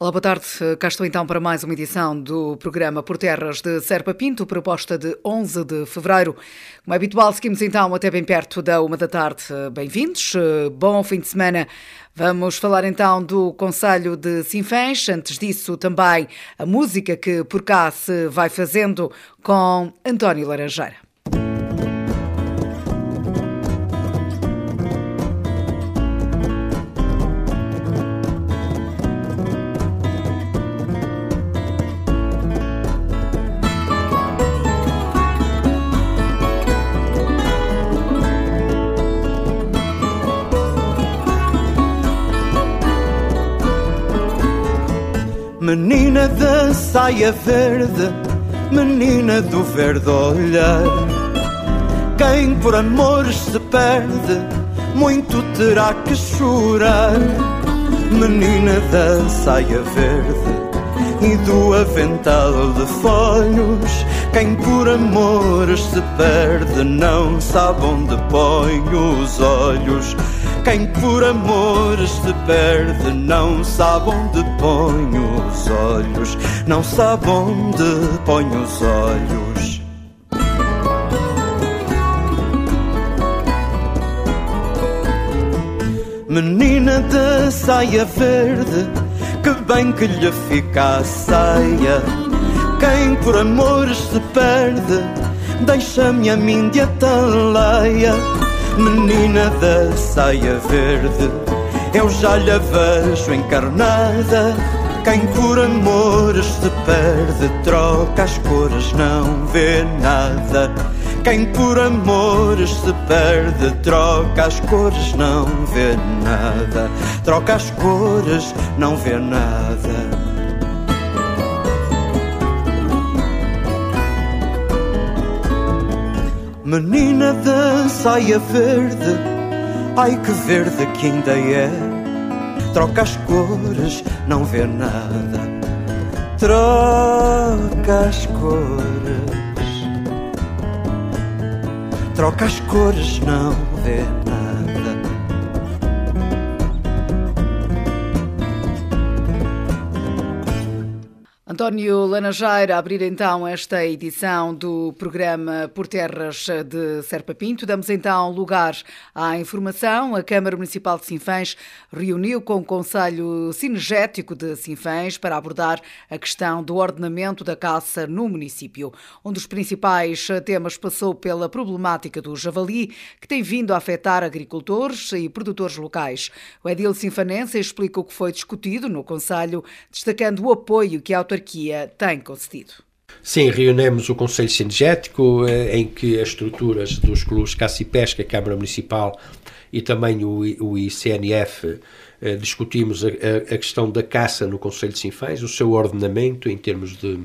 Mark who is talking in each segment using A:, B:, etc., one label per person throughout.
A: Olá, boa tarde. Cá estou então para mais uma edição do programa Por Terras de Serpa Pinto, proposta de 11 de fevereiro. Como é habitual, seguimos então até bem perto da uma da tarde. Bem-vindos, bom fim de semana. Vamos falar então do Conselho de Sinfãs. Antes disso, também a música que por cá se vai fazendo com António Laranjeira.
B: Menina da saia verde, menina do verde olhar. Quem por amores se perde, muito terá que chorar. Menina da saia verde e do avental de folhos. Quem por amores se perde, não sabe onde põe os olhos. Quem por amores se perde não sabe onde põe os olhos, não sabe onde põe os olhos. Menina de saia verde, que bem que lhe fica a saia. Quem por amores se perde, deixa-me a mim de ataleia menina da saia verde. Eu já lhe vejo encarnada. Quem por amores se perde, troca as cores, não vê nada. Quem por amores se perde, troca as cores, não vê nada. Troca as cores, não vê nada. Menina da saia verde, ai que verde que ainda é. Troca as cores, não vê nada. Troca as cores. Troca as cores, não vê
A: António Lanageira a abrir então esta edição do programa Por Terras de Serpa Pinto. Damos então lugar à informação. A Câmara Municipal de Sinfãs reuniu com o Conselho Cinegético de Sinfãs para abordar a questão do ordenamento da caça no município. Um dos principais temas passou pela problemática do javali, que tem vindo a afetar agricultores e produtores locais. O Edil Sinfanense explica o que foi discutido no Conselho, destacando o apoio que a autarquia autarquia tem concedido.
C: Sim, reunimos o Conselho Sinergético, eh, em que as estruturas dos clubes Caça e Pesca, Câmara Municipal e também o, ICNF eh, discutimos a, questão da caça no Conselho de Sinfãs, o seu ordenamento em termos de,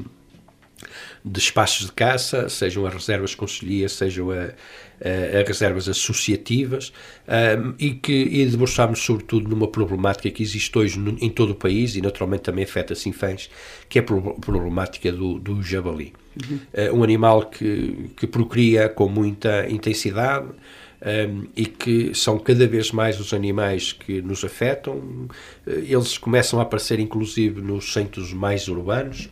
C: de espaços de caça, sejam as reservas conselhias, sejam a, a, a reservas associativas, um, e que e debruçámos sobretudo numa problemática que existe hoje no, em todo o país e naturalmente também afeta Sinfãs, que é a problemática do, do javali. Uhum. Uh, um animal que, que procria com muita intensidade, um, e que são cada vez mais os animais que nos afetam. Eles começam a aparecer, inclusive, nos centros mais urbanos.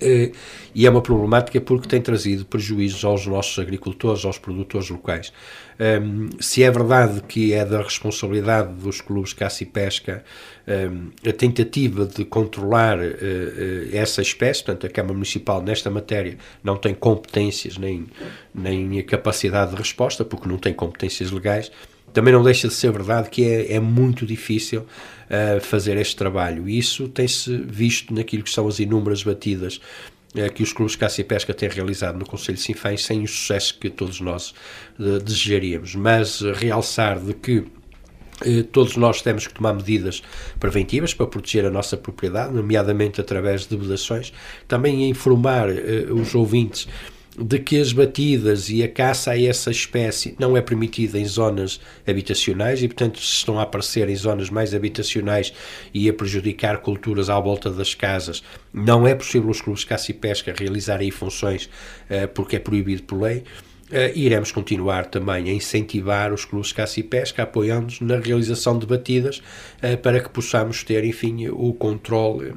C: Eh, e é uma problemática porque tem trazido prejuízos aos nossos agricultores, aos produtores locais. Um, se é verdade que é da responsabilidade dos clubes caça e pesca um, a tentativa de controlar uh, uh, essa espécie, portanto, a Câmara Municipal nesta matéria não tem competências nem, nem capacidade de resposta, porque não tem competências legais, também não deixa de ser verdade que é, é muito difícil uh, fazer este trabalho. E isso tem-se visto naquilo que são as inúmeras batidas uh, que os clubes caça e pesca têm realizado no Conselho de sem o sucesso que todos nós uh, desejaríamos. Mas realçar de que todos nós temos que tomar medidas preventivas para proteger a nossa propriedade, nomeadamente através de vedações, também informar os ouvintes de que as batidas e a caça a essa espécie não é permitida em zonas habitacionais e, portanto, se estão a aparecer em zonas mais habitacionais e a prejudicar culturas à volta das casas, não é possível os clubes de caça e pesca realizarem funções uh, porque é proibido por lei. Uh, iremos continuar também a incentivar os clubes de caça e pesca, apoiando-nos na realização de batidas uh, para que possamos ter, enfim, o controle uh,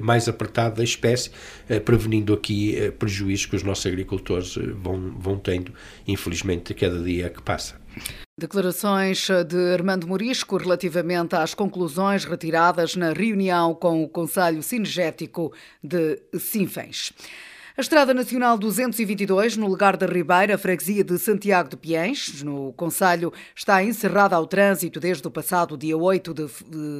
C: mais apertado da espécie, prevenindo aqui prejuízos que os nossos agricultores vão, vão tendo, infelizmente, cada dia que passa.
A: Declarações de Armando Morisco relativamente às conclusões retiradas na reunião com o Conselho Sinergético de Sinfãs. A Estrada Nacional 222, no lugar da Ribeira, freguesia de Santiago de Piens, no Conselho, está encerrada ao trânsito desde o passado dia 8 de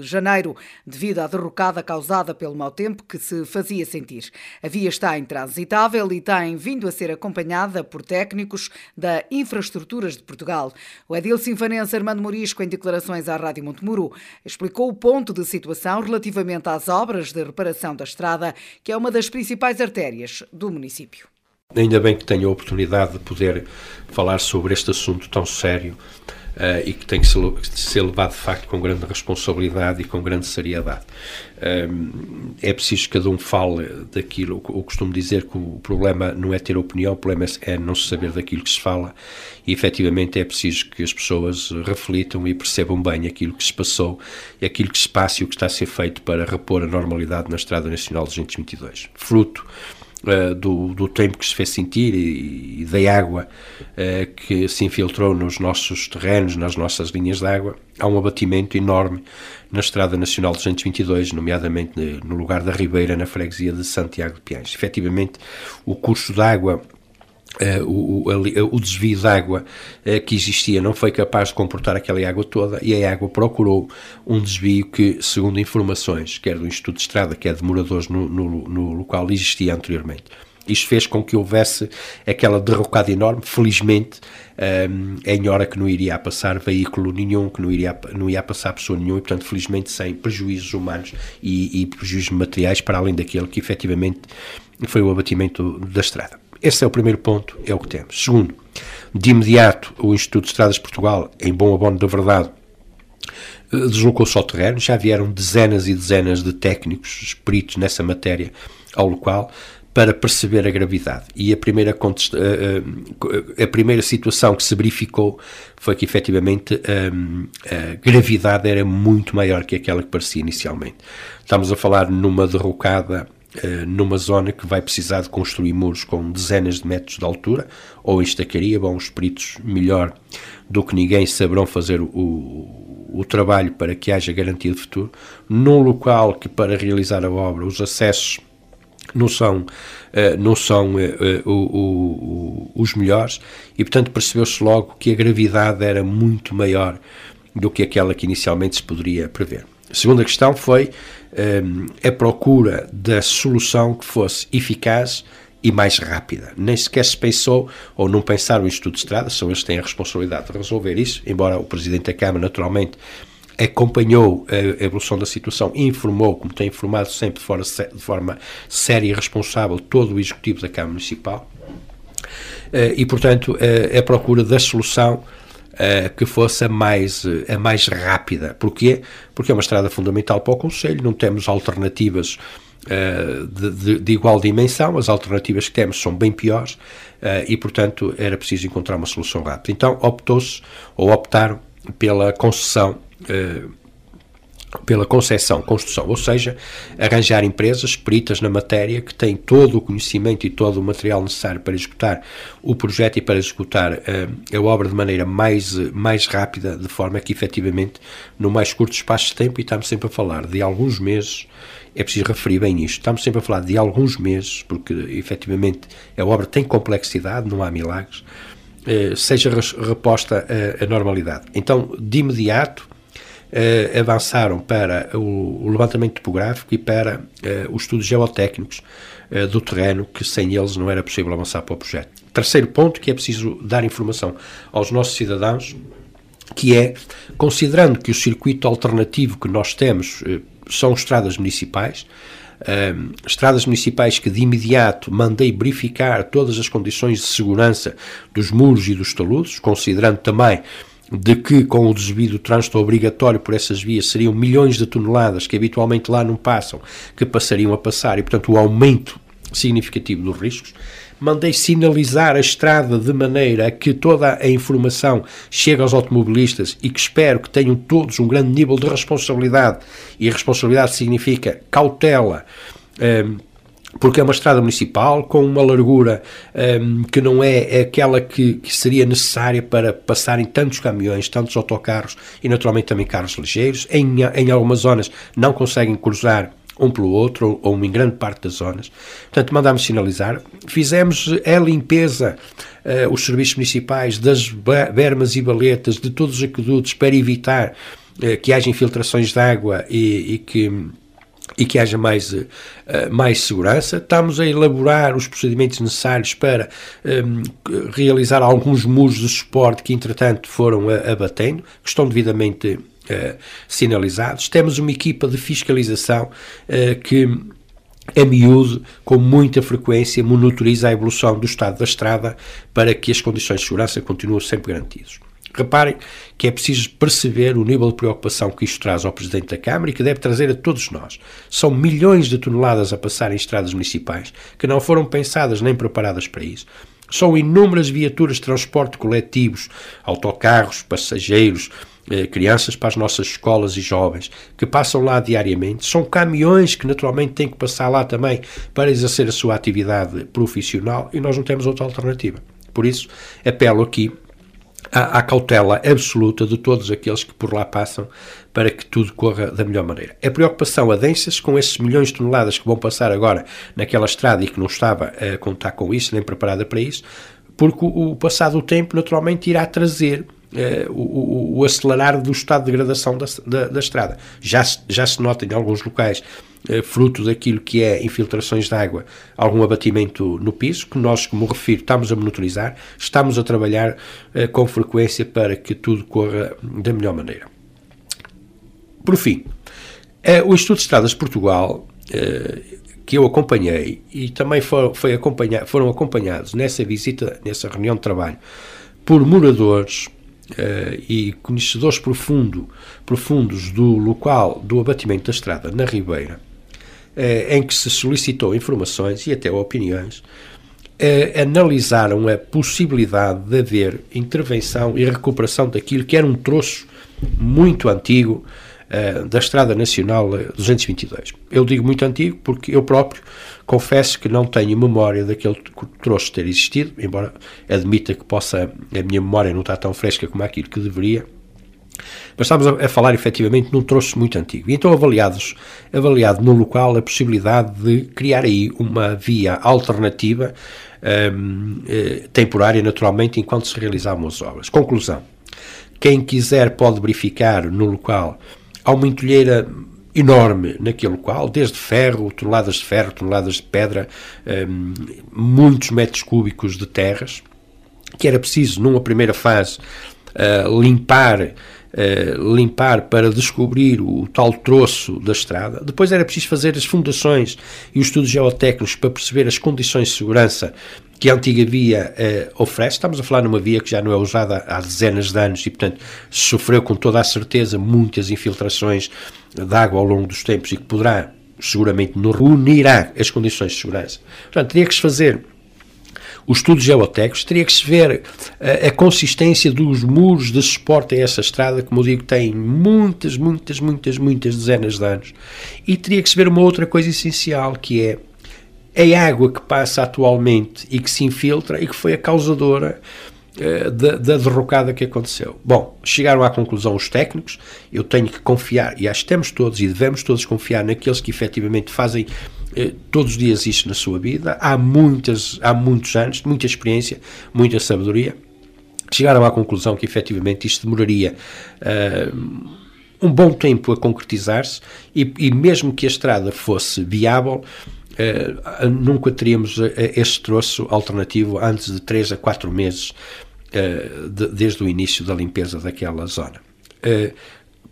A: janeiro, devido à derrocada causada pelo mau tempo que se fazia sentir. A via está intransitável e tem vindo a ser acompanhada por técnicos da Infraestruturas de Portugal. O edil sinfanense Armando Morisco, em declarações à Rádio Montemuro, explicou o ponto de situação relativamente às obras de reparação da estrada, que é uma das principais artérias do município.
C: Ainda bem que tenho a oportunidade de poder falar sobre este assunto tão sério uh, e que tem que ser levado de facto com grande responsabilidade e com grande seriedade. Uh, é preciso que cada um fale daquilo. Eu costumo dizer que o problema não é ter opinião, o problema é não se saber daquilo que se fala e efetivamente é preciso que as pessoas reflitam e percebam bem aquilo que se passou e aquilo que se passa e o que está a ser feito para repor a normalidade na Estrada Nacional 222. Fruto Uh, do, do, tempo que se fez sentir e, e da água uh, que se infiltrou nos nossos terrenos, nas nossas linhas de água, há um abatimento enorme na Estrada Nacional 222, nomeadamente no lugar da Ribeira, na freguesia de Santiago de Piães. Efetivamente, o curso de água Uh, o, o, o, desvio de água uh, que existia não foi capaz de comportar aquela água toda e a água procurou um desvio que, segundo informações, quer do Instituto de Estrada, quer de moradores no, no, no local, existia anteriormente. Isto fez com que houvesse aquela derrocada enorme. Felizmente, um, ehm, em hora que não iria passar veículo nenhum, que não iria, não ia passar pessoa nenhuma, e portanto, felizmente, sem prejuízos humanos e, e prejuízos materiais, para além daquele que efetivamente foi o abatimento da estrada. Esse é o primeiro ponto, é o que temos. Segundo, de imediato, o Instituto de Estradas de Portugal, em bom abono da verdade, eh, deslocou-se ao terreno, já vieram dezenas e dezenas de técnicos, peritos nessa matéria ao local, para perceber a gravidade. E a primeira, eh, eh, a, primeira situação que se verificou foi que efetivamente a, gravidade era muito maior que aquela que parecia inicialmente. Estamos a falar numa derrocada numa zona que vai precisar de construir muros com dezenas de metros de altura, ou em estacaria, bom, os peritos melhor do que ninguém saberão fazer o, o trabalho para que haja garantia de futuro, num local que para realizar a obra os acessos não são, uh, não são uh, os melhores e, portanto, percebeu-se logo que a gravidade era muito maior do que aquela que inicialmente se poderia prever. A segunda questão foi um, a procura da solução que fosse eficaz e mais rápida. Nem sequer se pensou, ou não pensaram em estudo de estrada, são eles que têm a responsabilidade de resolver isso, embora o Presidente da Câmara, naturalmente, acompanhou a evolução da situação informou, como tem informado sempre de forma, séria e responsável, todo o Executivo da Câmara Municipal. Uh, e, portanto, uh, a procura da solução uh, que fosse a mais, a mais rápida. Porquê? Porque é uma estrada fundamental para o Conselho, não temos alternativas uh, de, de, de, igual dimensão, as alternativas que temos são bem piores e, portanto, era preciso encontrar uma solução rápida. Então, optou-se, ou optaram, pela concessão pela concessão, construção, ou seja, arranjar empresas peritas na matéria que têm todo o conhecimento e todo o material necessário para executar o projeto e para executar uh, a obra de maneira mais, mais rápida, de forma que efetivamente no mais curto espaço de tempo, e estamos sempre a falar de alguns meses, é preciso referir bem isto, estamos sempre a falar de alguns meses, porque efetivamente a obra tem complexidade, não há milagres, uh, seja reposta a, a normalidade. Então, de imediato, eh, avançaram para o, o, levantamento topográfico e para eh, os estudos geotécnicos eh, do terreno, que sem eles não era possível avançar para o projeto. Terceiro ponto que é preciso dar informação aos nossos cidadãos, que é, considerando que o circuito alternativo que nós temos são estradas municipais, Uh, estradas municipais que de imediato mandei verificar todas as condições de segurança dos muros e dos taludes, considerando também de que com o desvio do trânsito obrigatório por essas vias seriam milhões de toneladas que habitualmente lá não passam, que passariam a passar e, portanto, o aumento significativo dos riscos, mandei sinalizar a estrada de maneira que toda a informação chegue aos automobilistas e que espero que tenham todos um grande nível de responsabilidade, e responsabilidade significa cautela. Um, porque é uma estrada municipal com uma largura um, que não é aquela que, que, seria necessária para passarem tantos caminhões, tantos autocarros e naturalmente também carros ligeiros. Em, em algumas zonas não conseguem cruzar um pelo outro, ou, ou em grande parte das zonas. Portanto, mandámos sinalizar. Fizemos a limpeza, uh, os serviços municipais das bermas e baletas, de todos os aquedutos, para evitar uh, que haja infiltrações de água e, e que e que haja mais, uh, mais segurança. Estamos a elaborar os procedimentos necessários para um, realizar alguns muros de suporte que, entretanto, foram abatendo, que estão devidamente uh, sinalizados. Temos uma equipa de fiscalização uh, que a miúdo, com muita frequência, monitoriza a evolução do estado da estrada para que as condições de segurança continuem sempre garantidas. Reparem que é preciso perceber o nível de preocupação que isto traz ao Presidente da Câmara e que deve trazer a todos nós. São milhões de toneladas a passar em estradas municipais que não foram pensadas nem preparadas para isso. São inúmeras viaturas de transporte coletivos, autocarros, passageiros, eh, crianças para as nossas escolas e jovens que passam lá diariamente. São caminhões que naturalmente têm que passar lá também para exercer a sua atividade profissional e nós não temos outra alternativa. Por isso, apelo aqui à, à, cautela absoluta de todos aqueles que por lá passam para que tudo corra da melhor maneira. A preocupação adensa-se com esses milhões de toneladas que vão passar agora naquela estrada e que não estava a contar com isso, nem preparada para isso, porque o, o passado tempo naturalmente irá trazer Uh, o, o, acelerar do estado de degradação da, da, da, estrada. Já, já se nota em alguns locais eh, fruto daquilo que é infiltrações de água, algum abatimento no piso, que nós, como refiro, estamos a monitorizar, estamos a trabalhar eh, com frequência para que tudo corra da melhor maneira. Por fim, eh, o Instituto de Estradas de Portugal, que eu acompanhei e também for, foi acompanhar, foram acompanhados nessa visita, nessa reunião de trabalho, por moradores Uh, e conhecedores profundo, profundos do local do abatimento da estrada na Ribeira, eh, em que se solicitou informações e até opiniões, eh, analisaram a possibilidade de haver intervenção e recuperação daquilo que era um troço muito antigo eh, da Estrada Nacional 222. Eu digo muito antigo porque eu próprio confesso que não tenho memória daquele troço ter existido, embora admita que possa, a minha memória não está tão fresca como aquilo que deveria, mas a, a falar efetivamente num troço muito antigo. E então avaliados, avaliado no local a possibilidade de criar aí uma via alternativa, um, eh, temporária naturalmente, enquanto se realizavam as obras. Conclusão. Quem quiser pode verificar no local, há uma entulheira enorme naquele local, desde ferro, toneladas de ferro, toneladas de pedra, um, muitos metros cúbicos de terras, que era preciso, numa primeira fase, uh, limpar uh, limpar para descobrir o tal troço da estrada. Depois era preciso fazer as fundações e os estudos geotécnicos para perceber as condições de segurança que a antiga via uh, oferece. Estamos a falar numa via que já não é usada há dezenas de anos e, portanto, sofreu com toda a certeza muitas infiltrações de água ao longo dos tempos e que poderá, seguramente, não reunirá as condições de segurança. Portanto, teria que se fazer os estudos geotécnicos, teria que se ver a, a, consistência dos muros de suporte a essa estrada, como eu digo, tem muitas, muitas, muitas, muitas dezenas de anos. E teria que se ver uma outra coisa essencial, que é a água que passa atualmente e que se infiltra e que foi a causadora uh, da, da, derrocada que aconteceu. Bom, chegaram à conclusão os técnicos, eu tenho que confiar, e acho que temos todos e devemos todos confiar naqueles que efetivamente fazem eh, todos os dias isto na sua vida, há, muitas, há muitos anos, muita experiência, muita sabedoria, chegaram à conclusão que efetivamente isto demoraria uh, um bom tempo a concretizar-se e, e, mesmo que a estrada fosse viável, uh, nunca teríamos este troço alternativo antes de 3 a 4 meses uh, de, desde o início da limpeza daquela zona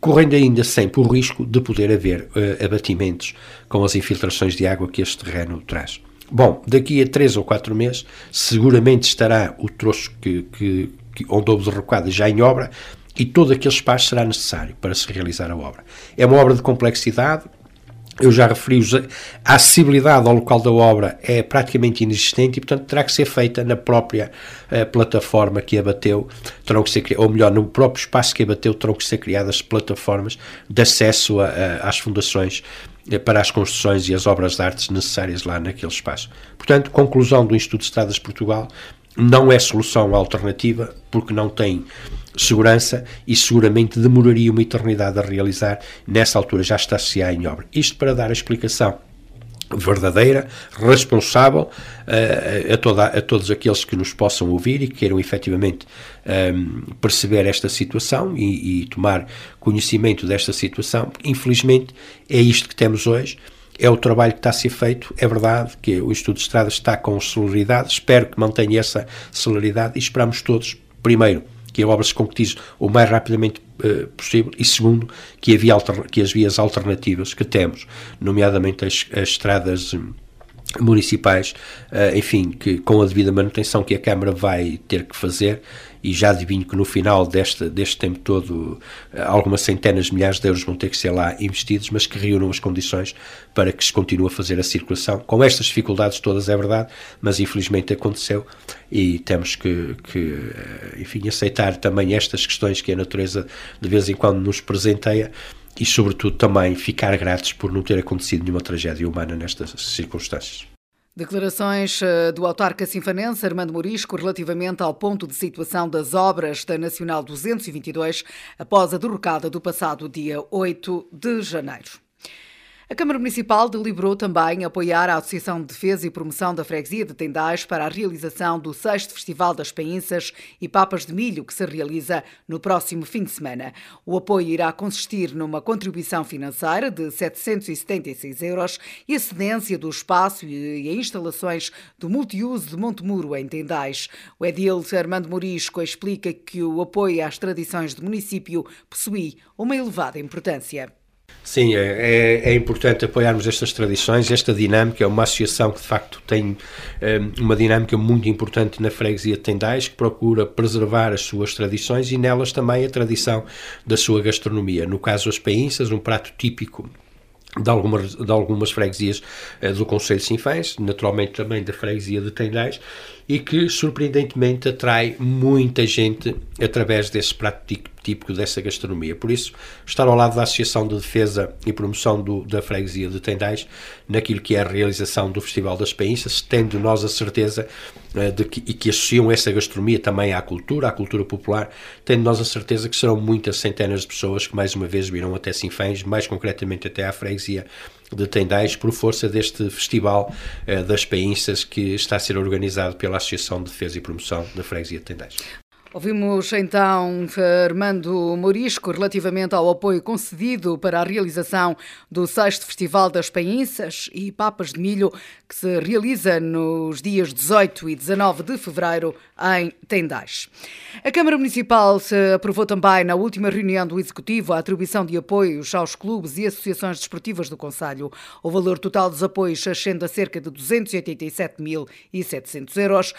C: correndo ainda sempre o risco de poder haver uh, abatimentos com as infiltrações de água que este terreno traz. Bom, daqui a três ou quatro meses, seguramente estará o troço que, que, que onde houve derrocada já em obra e todo aquele espaço será necessário para se realizar a obra. É uma obra de complexidade, eu já referi, a acessibilidade ao local da obra é praticamente inexistente e, portanto, terá que ser feita na própria uh, plataforma que abateu, terão que ser, ou melhor, no próprio espaço que abateu, terão que ser criadas plataformas de acesso a, a, às fundações uh, para as construções e as obras de artes necessárias lá naquele espaço. Portanto, conclusão do Instituto de Estradas de Portugal, não é solução alternativa, porque não tem segurança e seguramente demoraria uma eternidade a realizar. Nessa altura já está-se em obra. Isto para dar a explicação verdadeira, responsável uh, a, toda, a todos aqueles que nos possam ouvir e que queiram efetivamente um, ehm, perceber esta situação e, e, tomar conhecimento desta situação. Infelizmente, é isto que temos hoje. É o trabalho que está a ser feito. É verdade que o Instituto de Estradas está com celeridade. Espero que mantenha essa celeridade e esperamos todos, primeiro, que a obra se concretize o mais rapidamente uh, possível e segundo que, havia que as vias alternativas que temos, nomeadamente as, as estradas um, municipais, uh, enfim, que com a devida manutenção que a Câmara vai ter que fazer, e já adivinho que no final deste, deste tempo todo eh, algumas centenas de milhares de euros vão ter que ser lá investidos, mas que reúnam as condições para que se continue a fazer a circulação. Com estas dificuldades todas, é verdade, mas infelizmente aconteceu e temos que, que eh, enfim, aceitar também estas questões que a natureza de vez em quando nos presenteia e, sobretudo, também ficar gratos por não ter acontecido nenhuma tragédia humana nestas circunstâncias.
A: Declarações eh, do autarca sinfanense Armando Morisco relativamente ao ponto de situação das obras da Nacional 222 após a derrocada do passado dia 8 de janeiro. A Câmara Municipal deliberou também apoiar a Associação de Defesa e Promoção da Freguesia de Tendais para a realização do 6 Festival das Painças e Papas de Milho, que se realiza no próximo fim de semana. O apoio irá consistir numa contribuição financeira de 776 euros e a cedência do espaço e instalações do multiuso de Montemuro, em Tendais. O Edil Armando Morisco explica que o apoio às tradições do município possui uma elevada importância.
C: Sim, é, é, é, importante apoiarmos estas tradições, esta dinâmica. É uma associação que, de facto, tem um, uma dinâmica muito importante na freguesia de Tendais, que procura preservar as suas tradições e nelas também a tradição da sua gastronomia. No caso, as painças, um prato típico de algumas, de algumas freguesias uh, do Conselho de Sinfãs, naturalmente também da freguesia de Tendais, e que surpreendentemente atrai muita gente através desse prato típico dessa gastronomia. Por isso, estar ao lado da Associação de Defesa e Promoção do, da Freguesia de Tendais, naquilo que é a realização do Festival das Painças, tendo nós a certeza uh, de que, e que associam essa gastronomia também à cultura, à cultura popular, tendo nós a certeza que serão muitas centenas de pessoas que mais uma vez virão até Sinfãs, mais concretamente até à Freguesia de Tendais por força deste Festival eh, das Painças que está a ser organizado pela Associação de Defesa e Promoção da Freguesia de Tendais.
A: Ouvimos então Armando Morisco relativamente ao apoio concedido para a realização do 6 Festival das Painças e Papas de Milho, que se realiza nos dias 18 e 19 de fevereiro em Tendais. A Câmara Municipal aprovou também na última reunião do Executivo a atribuição de apoios aos clubes e associações desportivas do Conselho. O valor total dos apoios ascende a cerca de 287.700 euros,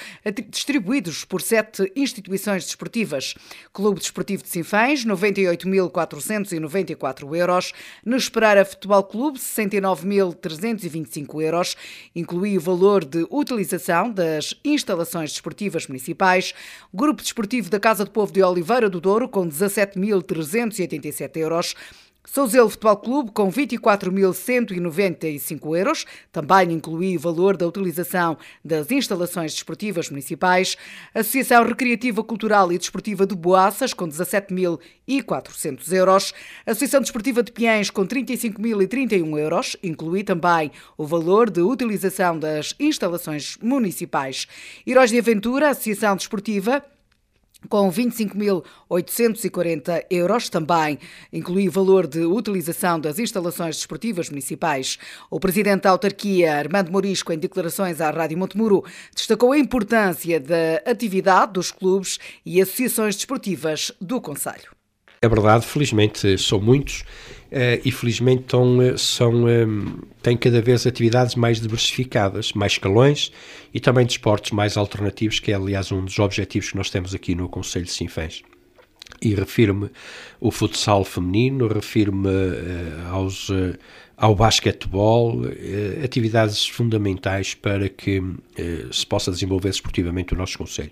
A: distribuídos por sete instituições desportivas. Clube Desportivo de Sinfãs, 98.494 euros. Nesperara Futebol Clube, 69.325 euros. Inclui o valor de utilização das instalações desportivas municipais. Grupo Desportivo da Casa do Povo de Oliveira do Douro, com 17.387 euros. Souzelo Futebol Clube com 24.195 euros, também inclui o valor da utilização das instalações desportivas municipais. Associação Recreativa Cultural e Desportiva de Boaças com 17.400 euros. Associação Desportiva de Piens com 35.031 euros, inclui também o valor de utilização das instalações municipais. Heróis de Aventura, Associação Desportiva com 25.840 euros. Também inclui o valor de utilização das instalações desportivas municipais. O presidente da autarquia, Armando Morisco, em declarações à Rádio Montemuro, destacou a importância da atividade dos clubes e associações desportivas do Conselho.
C: É verdade, felizmente são muitos e felizmente eh, são, um, eh, têm cada vez atividades mais diversificadas, mais escalões e também de esportes mais alternativos, que é aliás um dos objetivos que nós temos aqui no Conselho de Sinfãs. E refiro-me ao futsal feminino, refiro-me aos ao basquetebol, eh, atividades fundamentais para que eh, se possa desenvolver esportivamente o nosso Conselho.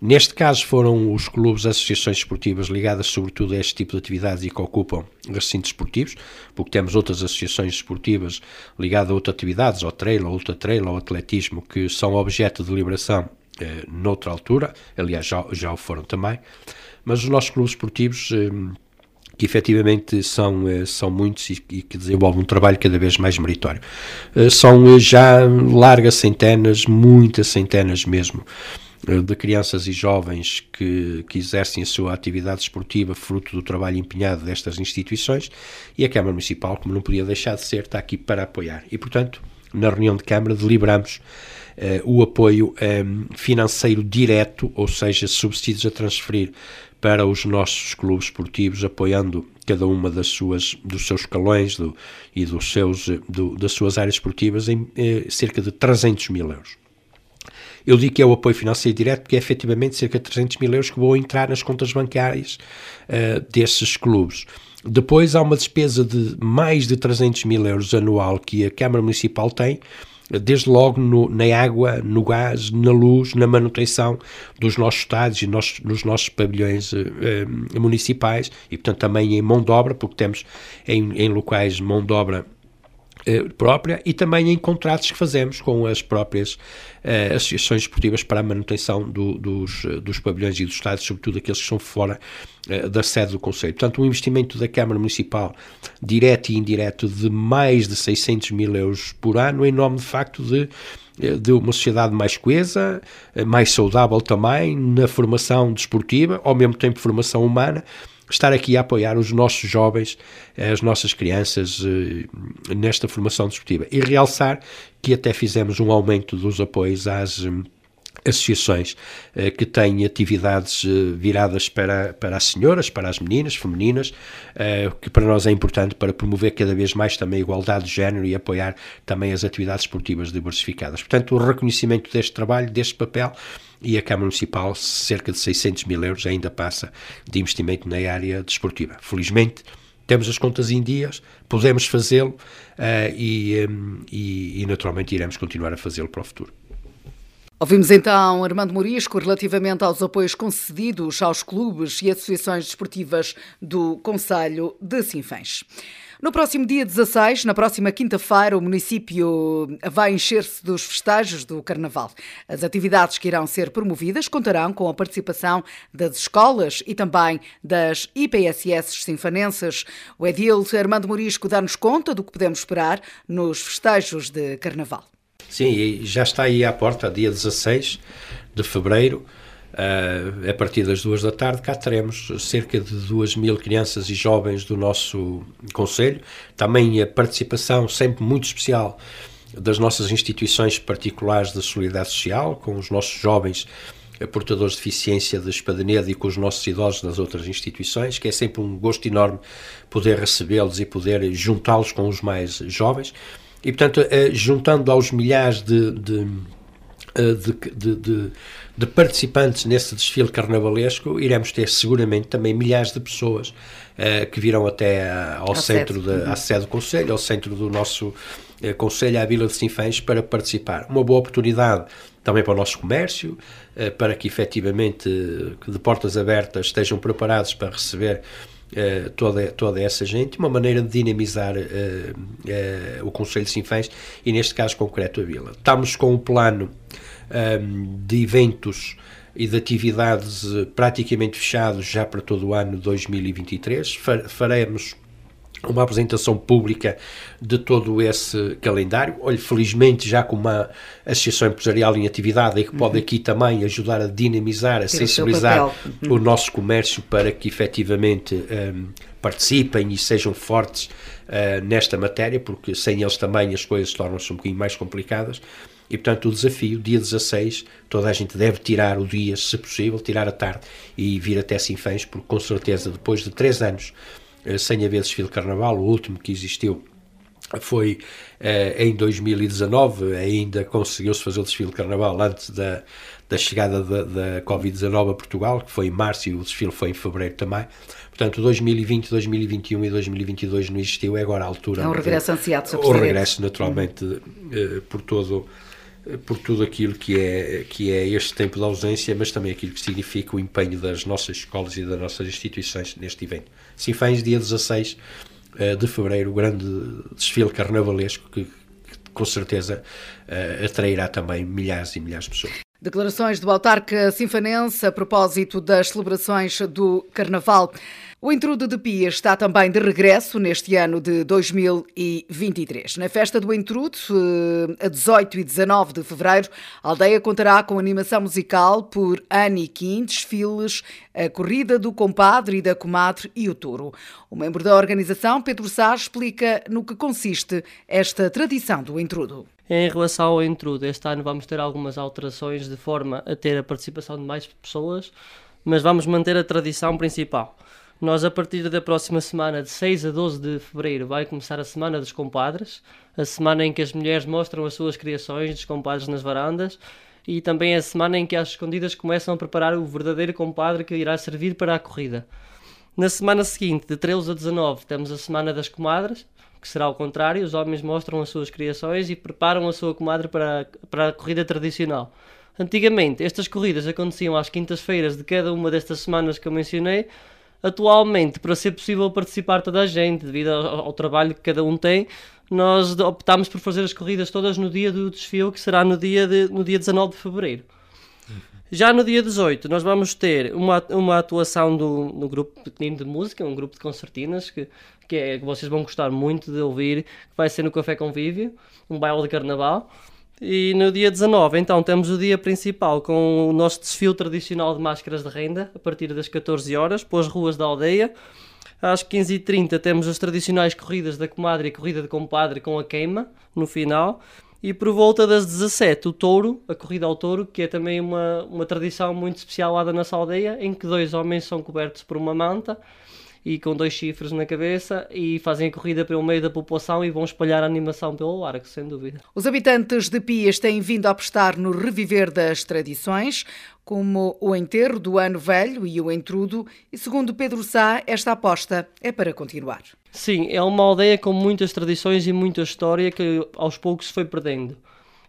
C: Neste caso foram os clubes, as associações esportivas ligadas sobretudo a este tipo de atividades e que ocupam recintos esportivos, porque temos outras associações esportivas ligadas a outras atividades, ao trail, ao ultra trail, ao atletismo, que são objeto de deliberação eh, noutra altura, aliás já, já o foram também, mas os nossos clubes esportivos eh, que efetivamente são, eh, são muitos e, que desenvolvem um trabalho cada vez mais meritório. Eh, são eh, já largas centenas, muitas centenas mesmo, de crianças e jovens que, que exercem a sua atividade esportiva fruto do trabalho empenhado destas instituições e a Câmara Municipal, como não podia deixar de ser, está aqui para apoiar. E, portanto, na reunião de Câmara deliberamos o apoio financeiro direto, ou seja, subsídios a transferir para os nossos clubes esportivos, apoiando cada uma das suas dos seus escalões do, e dos seus do, das suas áreas esportivas em eh, cerca de 300 mil euros. Eu digo que é o apoio financeiro direto, porque é efetivamente cerca de 300 mil euros que vão entrar nas contas bancárias uh, desses clubes. Depois há uma despesa de mais de 300 mil euros anual que a Câmara Municipal tem, desde logo no, na água, no gás, na luz, na manutenção dos nossos estádios e nos, nos nossos pavilhões eh, eh, municipais e, portanto, também em mão de obra, porque temos em, em locais mão de obra própria e também em contratos que fazemos com as próprias uh, associações esportivas para a manutenção do, dos, dos pavilhões e dos estádios, sobretudo aqueles que são fora uh, da sede do Conselho. Portanto, um investimento da Câmara Municipal, direto e indireto, de mais de 600 mil euros por ano, em nome de facto de de uma sociedade mais coesa, mais saudável também, na formação desportiva, ao mesmo tempo formação humana, estar aqui a apoiar os nossos jovens, as nossas crianças eh, nesta formação desportiva. E realçar que até fizemos um aumento dos apoios às hum, associações eh, que têm atividades eh, viradas para, para as senhoras, para as meninas, femininas, que para nós é importante para promover cada vez mais também a igualdade de género e apoiar também as atividades esportivas diversificadas. Portanto, o reconhecimento deste trabalho, deste papel, e a Câmara Municipal cerca de 600 mil euros ainda passa de investimento na área desportiva. Felizmente, temos as contas em dias, podemos fazê-lo uh, e, um, e, e, naturalmente, iremos continuar a fazê-lo para o futuro.
A: Ouvimos então Armando Morisco relativamente aos apoios concedidos aos clubes e associações desportivas do Conselho de Sinfãs. No próximo dia 16, na próxima quinta-feira, o município vai encher-se dos festejos do Carnaval. As atividades que irão ser promovidas contarão com a participação das escolas e também das IPSS sinfanenses. O Edil Armando Morisco dá-nos conta do que podemos esperar nos festejos de Carnaval.
C: Sim, já está aí à porta, dia 16 de fevereiro. Uh, a partir das duas da tarde, cá teremos cerca de duas mil crianças e jovens do nosso Conselho. Também a participação sempre muito especial das nossas instituições particulares de solidariedade social, com os nossos jovens portadores de deficiência de Espadenedo e com os nossos idosos das outras instituições, que é sempre um gosto enorme poder recebê-los e poder juntá-los com os mais jovens. E, portanto, uh, juntando aos milhares de, de eh, de, de, participantes nesse desfile carnavalesco, iremos ter seguramente também milhares de pessoas uh, que virão até ao centro, de, uhum. à sede do Conselho, ao centro do nosso uh, Conselho, à Vila de Sinfãs, para participar. Uma boa oportunidade também para o nosso comércio, uh, para que efetivamente, de portas abertas, estejam preparados para receber Uh, toda, toda essa gente, uma maneira de dinamizar uh, uh, o Conselho de Sinfãs e, neste caso concreto, a Vila. Estamos com um plano um, de eventos e de atividades praticamente fechados já para todo o ano 2023. Faremos uma apresentação pública de todo esse calendário. Olha, felizmente já com uma associação empresarial em atividade e que pode uhum. aqui também ajudar a dinamizar, a sensibilizar o, uhum. o, nosso comércio para que efetivamente um, participem e sejam fortes uh, nesta matéria, porque sem eles também as coisas tornam-se um bocadinho mais complicadas. E, portanto, o desafio, dia 16, toda a gente deve tirar o dia, se possível, tirar a tarde e vir até Sinfãs, porque com certeza, depois de três anos eh, sem haver desfile de carnaval, o último que existiu foi eh, em 2019, ainda conseguiu-se fazer o desfile de carnaval antes da, da chegada da, da Covid-19 a Portugal, que foi em março e o desfile foi em fevereiro também. Portanto, 2020, 2021 e 2022 não existiu, é agora a altura.
A: É um regresso ansiado,
C: O regresso, naturalmente, uhum. por todo por tudo aquilo que é, que é este tempo de ausência, mas também aquilo que significa o empenho das nossas escolas e das nossas instituições neste evento. Sinfãs, dia 16 eh, de fevereiro, o grande desfile carnavalesco que, com certeza uh, atrairá também milhares e milhares de pessoas.
A: Declarações do autarca sinfanense a propósito das celebrações do Carnaval. O Intrudo de Pia está também de regresso neste ano de 2023. Na festa do Intrudo, eh, a 18 e 19 de fevereiro, a aldeia contará com animação musical por Annie Kim, desfiles, a corrida do compadre e da comadre e o touro. O membro da organização, Pedro Sá, explica no que consiste esta tradição do Intrudo.
D: Em relação ao Intrudo, este ano vamos ter algumas alterações de forma a ter a participação de mais pessoas, mas vamos manter a tradição principal. Nós, a partir da próxima semana, de 6 a 12 de fevereiro, vai começar a Semana dos Compadres, a semana em que as mulheres mostram as suas criações dos compadres nas varandas e também a semana em que as escondidas começam a preparar o verdadeiro compadre que irá servir para a corrida. Na semana seguinte, de 13 a 19, temos a Semana das Comadres, que será ao contrário, os homens mostram as suas criações e preparam a sua comadre para, para a corrida tradicional. Antigamente, estas corridas aconteciam às quintas-feiras de cada uma destas semanas que eu mencionei, Atualmente, para ser possível participar toda a gente, devido ao, ao trabalho que cada um tem, nós optámos por fazer as corridas todas no dia do desfile, que será no dia, de, no dia 19 de fevereiro. Já no dia 18, nós vamos ter uma, uma atuação do, do grupo pequenino de música, um grupo de concertinas, que, que, é, que vocês vão gostar muito de ouvir, que vai ser no Café Convívio, um baile de carnaval. E no dia 19, então, temos o dia principal com o nosso desfile tradicional de máscaras de renda, a partir das 14 horas, pelas ruas da aldeia. Às 15h30 temos as tradicionais corridas da comadre e corrida de compadre com a queima, no final. E por volta das 17, o touro, a corrida ao touro, que é também uma, uma tradição muito especial lá da nossa aldeia, em que dois homens são cobertos por uma manta e com dois chifres na cabeça e fazem a corrida pelo meio da população e vão espalhar a animação pelo largo, sem dúvida.
A: Os habitantes de Pias têm vindo a apostar no reviver das tradições, como o enterro do Ano Velho e o entrudo, e segundo Pedro Sá, esta aposta é para continuar.
D: Sim, é uma aldeia com muitas tradições e muita história que aos poucos se foi perdendo.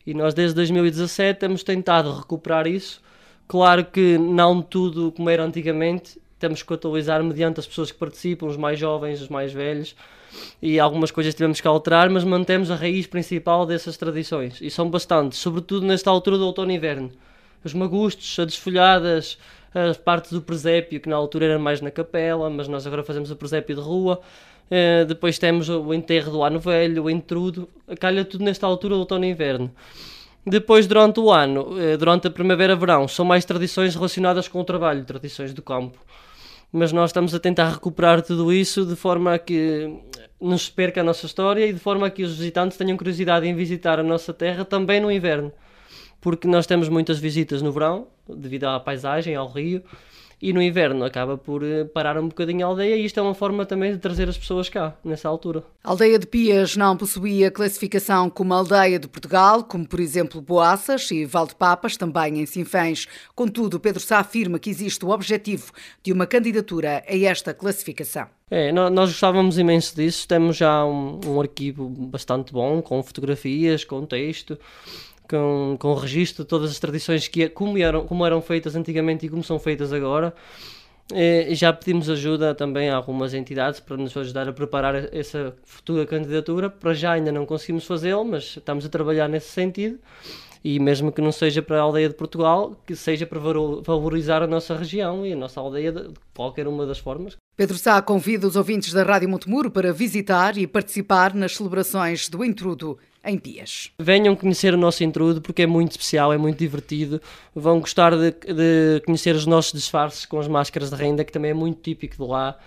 D: E nós desde 2017 temos tentado recuperar isso. Claro que não tudo como era antigamente, temos que atualizar mediante as pessoas que participam, os mais jovens, os mais velhos, e algumas coisas tivemos que alterar, mas mantemos a raiz principal dessas tradições, e são bastantes, sobretudo nesta altura do outono e inverno. Os magustos, as desfolhadas, as partes do presépio, que na altura era mais na capela, mas nós agora fazemos o presépio de rua. Uh, depois temos o enterro do ano velho, o entrudo, calha tudo nesta altura do outono e inverno. Depois, durante o ano, uh, durante a primavera-verão, são mais tradições relacionadas com o trabalho, tradições do campo mas nós estamos a tentar recuperar tudo isso de forma a que não se perca a nossa história e de forma a que os visitantes tenham curiosidade em visitar a nossa terra também no inverno. Porque nós temos muitas visitas no verão, devido à paisagem, ao rio, e no inverno acaba por eh, parar um bocadinho a aldeia e isto é uma forma também de trazer as pessoas cá, nessa altura.
A: A aldeia de Pias não possuía classificação como aldeia de Portugal, como por exemplo Boaças e Valdepapas, também em Sinfãs. Contudo, Pedro Sá afirma que existe o objetivo de uma candidatura a esta classificação.
D: É, nós gostávamos imenso disso, temos já um, um arquivo bastante bom, com fotografias, com texto, com, com registro de todas as tradições que como eram, como eram feitas antigamente e como são feitas agora. E já pedimos ajuda também a algumas entidades para nos ajudar a preparar essa futura candidatura. Para já ainda não conseguimos fazê-lo, mas estamos a trabalhar nesse sentido. E mesmo que não seja para a aldeia de Portugal, que seja para valorizar a nossa região e a nossa aldeia de qualquer uma das formas.
A: Pedro Sá convida os ouvintes da Rádio Montemuro para visitar e participar nas celebrações do Intrudo em Pias.
D: Venham conhecer o nosso intrudo porque é muito especial, é muito divertido. Vão gostar de, de conhecer os nossos disfarces com as máscaras de renda, que também é muito típico de lá.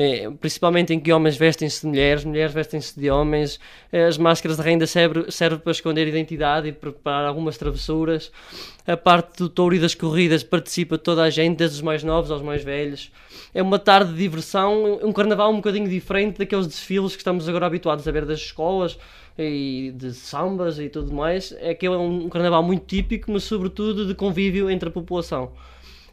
D: é, principalmente em que homens vestem-se de mulheres, mulheres vestem-se de homens, as máscaras de renda servem serve para esconder identidade e preparar algumas travessuras, a parte do touro e das corridas participa toda a gente, desde os mais novos aos mais velhos. É uma tarde de diversão, um carnaval um bocadinho diferente daqueles desfiles que estamos agora habituados a ver das escolas, e de sambas e tudo mais, é que é um carnaval muito típico, mas sobretudo de convívio entre a população.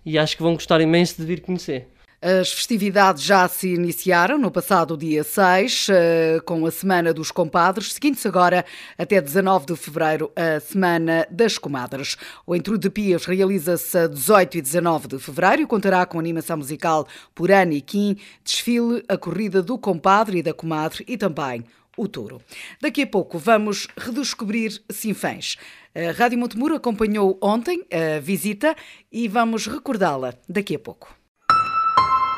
D: E acho que vão gostar imenso de vir conhecer.
A: As festividades já se iniciaram no passado dia 6, eh, com a Semana dos Compadres, seguindo-se agora até 19 de fevereiro a Semana das Comadres. O Entrudo de Pias realiza-se a 18 e 19 de fevereiro e contará com animação musical por Ana e Kim, desfile, a corrida do compadre e da comadre e também o touro. Daqui a pouco vamos redescobrir Sinfãs. A Rádio Montemuro acompanhou ontem a visita e vamos recordá-la daqui a pouco.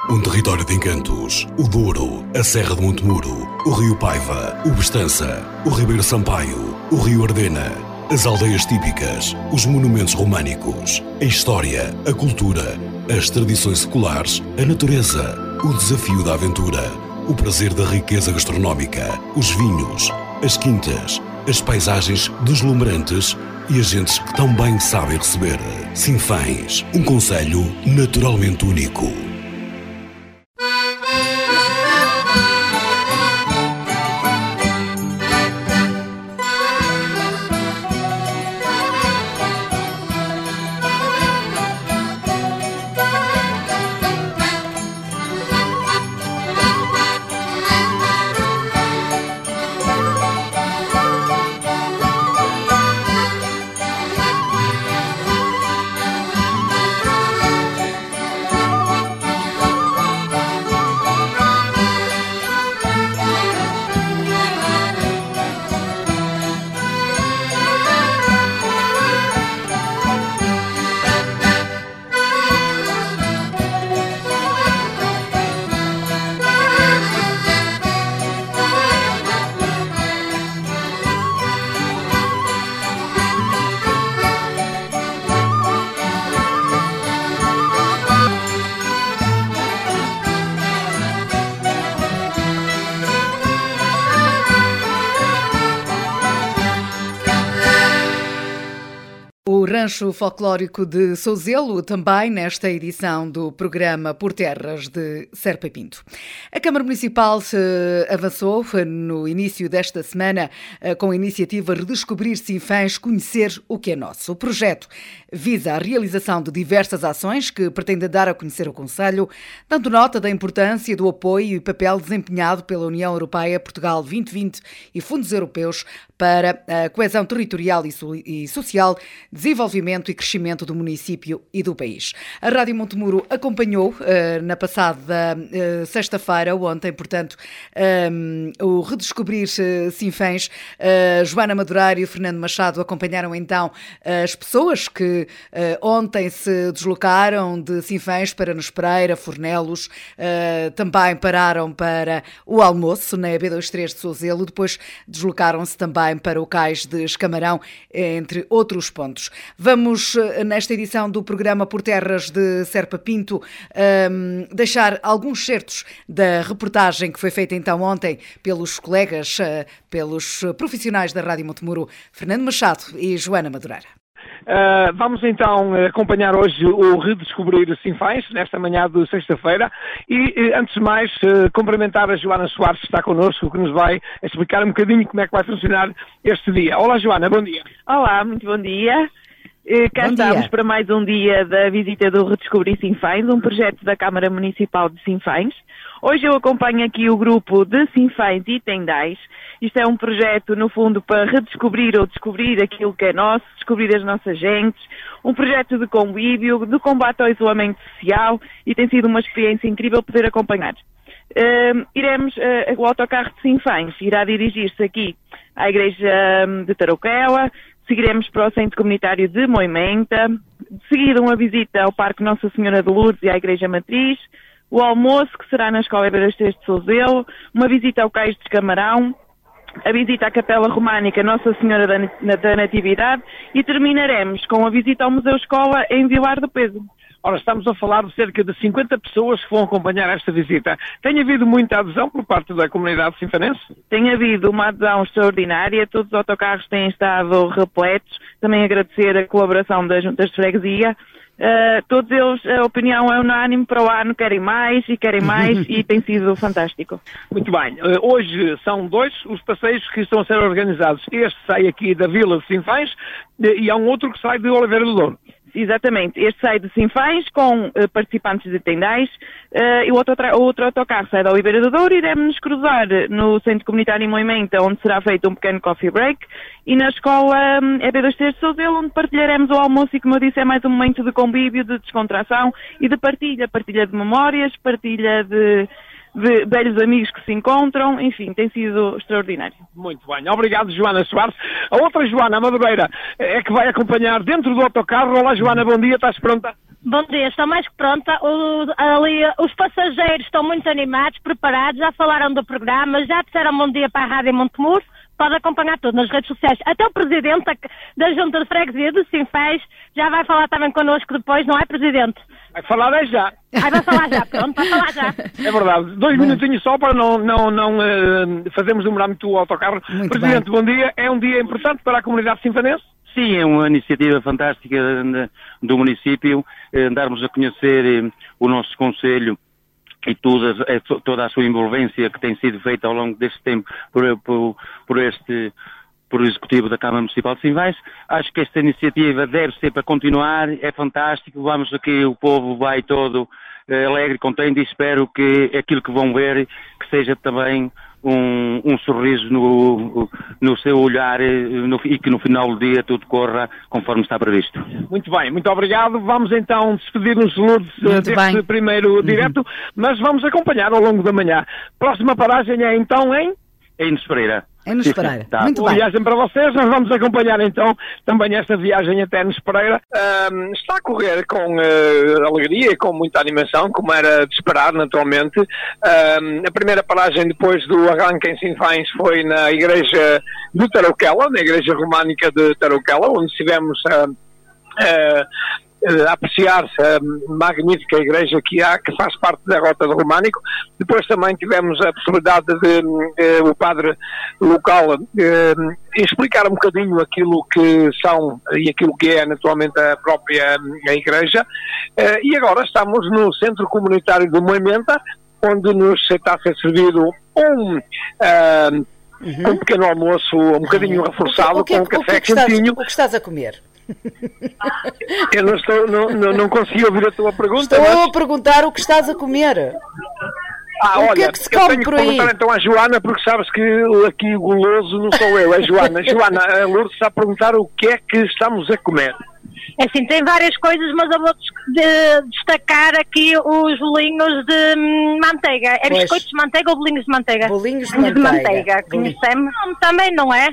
E: Um território de encantos, o Douro, a Serra de Montemuro, o Rio Paiva, o Bestança, o Ribeiro Sampaio, o Rio Ardena, as aldeias típicas, os monumentos românicos, a história, a cultura, as tradições seculares, a natureza, o desafio da aventura o prazer da riqueza gastronómica, os vinhos, as quintas, as paisagens deslumbrantes e as gentes que tão bem sabem receber. Sinfãs, um conselho naturalmente único.
A: Rancho Folclórico de Souzelo, também nesta edição do programa Por Terras de Serpa Pinto. A Câmara Municipal avançou no início desta semana eh, com a iniciativa Redescobrir Sinfãs, Conhecer o que é Nosso. O projeto visa a realização de diversas ações que pretendem dar a conhecer o Conselho, dando nota da importância do apoio e papel desempenhado pela União Europeia, Portugal 2020 e fundos europeus para a coesão territorial e social, desenvolvimento e crescimento do município e do país. A Rádio Montemuro acompanhou uh, na passada uh, sexta-feira, ontem, portanto, um, eh, o Redescobrir Sinfãs. Uh, Joana Madureira e o Fernando Machado acompanharam então as pessoas que ontem se deslocaram de Sinfãs para Nos Pereira, Fornelos, também pararam para o almoço na B23 de Souzelo, depois deslocaram-se também também para o cais de Escamarão, entre outros pontos. Vamos, eh, nesta edição do programa Por Terras de Serpa Pinto, um, deixar alguns certos da reportagem que foi feita então ontem pelos colegas, uh, pelos profissionais da Rádio Montemuro, Fernando Machado e Joana Madureira.
F: Uh, vamos então acompanhar hoje o Redescobrir Sinfãs, nesta manhã de sexta-feira, e antes de mais uh, cumprimentar a Joana Soares que está connosco, que nos vai explicar um bocadinho como é que vai funcionar este dia. Olá Joana, bom dia.
G: Olá, muito bom dia. Uh, cá bom estamos dia. para mais um dia da visita do Redescobrir Sinfãs, um projeto da Câmara Municipal de Sinfãs. Hoje eu acompanho aqui o grupo de Sinfãs e Tendais, isto é um projeto, no fundo, para redescobrir ou descobrir aquilo que é nosso, descobrir as nossas gentes, um projeto de convívio, de combate ao isolamento social e tem sido uma experiência incrível poder acompanhar. Uh, iremos, uh, o autocarro de Sinfãs irá dirigir-se aqui à Igreja hum, de Tarouquela, seguiremos para o Centro Comunitário de Moimenta, de seguida uma visita ao Parque Nossa Senhora de Lourdes e à Igreja Matriz, o almoço que será na Escola Ibeiras de Souzelo, uma visita ao Cais de Camarão, a visita à Capela Românica Nossa Senhora da Natividade e terminaremos com a visita ao Museu Escola em Vilar do Peso.
F: Ora, estamos a falar de cerca de 50 pessoas que vão acompanhar esta visita. Tem havido muita adesão por parte da comunidade sinfanense?
G: Tem havido uma adesão extraordinária, todos os autocarros têm estado repletos. Também agradecer a colaboração das juntas de freguesia. Uh, todos eles, a opinião é unânime para o ano, querem mais e querem mais e tem sido fantástico.
F: Muito bem. Uh, hoje são dois os passeios que estão a ser organizados. Este sai aqui da Vila de Sinfães uh, e há um outro que sai de Oliveira do Douro.
G: Exatamente. Este sai de Sinfães com uh, participantes de Tendais uh, e o outro, o outro autocarro sai da Oliveira do Douro e iremos cruzar no Centro Comunitário em Moimenta, onde será feito um pequeno coffee break, e na escola um, EB23 de Souzelo, onde partilharemos o almoço e, como eu disse, é mais um momento de convívio, de descontração e de partilha. Partilha de memórias, partilha de velhos amigos que se encontram, enfim, tem sido extraordinário.
F: Muito bem, obrigado Joana Soares. A outra Joana, a Madureira, é que vai acompanhar dentro do autocarro. Olá Joana, bom dia, estás pronta?
H: Bom dia, estou mais que pronta. O, ali, os passageiros estão muito animados, preparados, já falaram do programa, já disseram bom dia para a Rádio Montemur. Pode acompanhar tudo nas redes sociais. Até o presidente da Junta de Freguesia do Sinfés já vai falar também connosco depois, não é, presidente?
F: Vai falar é já.
H: Ai, vai falar já, pronto, vai falar já.
F: É verdade. Dois minutinhos só para não, não, não uh, fazermos demorar muito o autocarro. Muito Presidente, bem. bom dia. É um dia importante para a comunidade sinfanense?
I: Sim, é uma iniciativa fantástica do município, eh, darmos a conhecer eh, o nosso Conselho e toda, toda a sua envolvência que tem sido feita ao longo deste tempo por, por, por este por Executivo da Câmara Municipal de Sinvais. Acho que esta iniciativa deve ser para continuar, é fantástico, vamos aqui, o povo vai todo eh, alegre, contente e espero que aquilo que vão ver que seja também um, um sorriso no, no seu olhar eh, no, e que no final do dia tudo corra conforme está previsto.
F: Muito bem, muito obrigado. Vamos então despedir-nos, Lourdes, eh, muito deste bem. primeiro uhum. direto, mas vamos acompanhar ao longo da manhã. Próxima paragem é então em?
I: Em Pereira.
A: É nos Pereira. Tá. Muito
F: Boa bem. viagem para vocês. Nós vamos acompanhar então também esta viagem até nos Pereira. Um, está a correr com uh, alegria e com muita animação, como era de esperar, naturalmente. Um, a primeira paragem depois do arranque em Sinfães foi na igreja de Tarouquela, na igreja românica de Tarouquela, onde estivemos uh, Uh, uh, apreciar-se a magnífica igreja que há, que faz parte da Rota do Românico. Depois também tivemos a possibilidade de uh, o padre local uh, explicar um bocadinho aquilo que são e aquilo que é naturalmente a própria a igreja. e agora estamos no Centro Comunitário de Moimenta, onde nos está a ser servido um. Uhum. Um pequeno almoço um bocadinho reforçado
A: o que, o que,
F: com um café
A: o que
F: quentinho.
A: Estás, o que estás a comer?
F: Eu não, estou, não, não, não consegui ouvir a tua pergunta.
A: Estou mas... a perguntar o que estás a comer.
F: Ah,
A: o
F: olha,
A: que é que se come por aí?
F: então à Joana, porque sabes que aqui o goloso não sou eu, é Joana. Joana, a Lourdes está a perguntar o que é que estamos a comer.
H: É assim, tem várias coisas, mas eu vou de destacar aqui os bolinhos de manteiga. É pois. biscoitos de manteiga ou bolinhos de manteiga?
A: Bolinhos de manteiga. De manteiga.
H: Conhecemos? Também não é?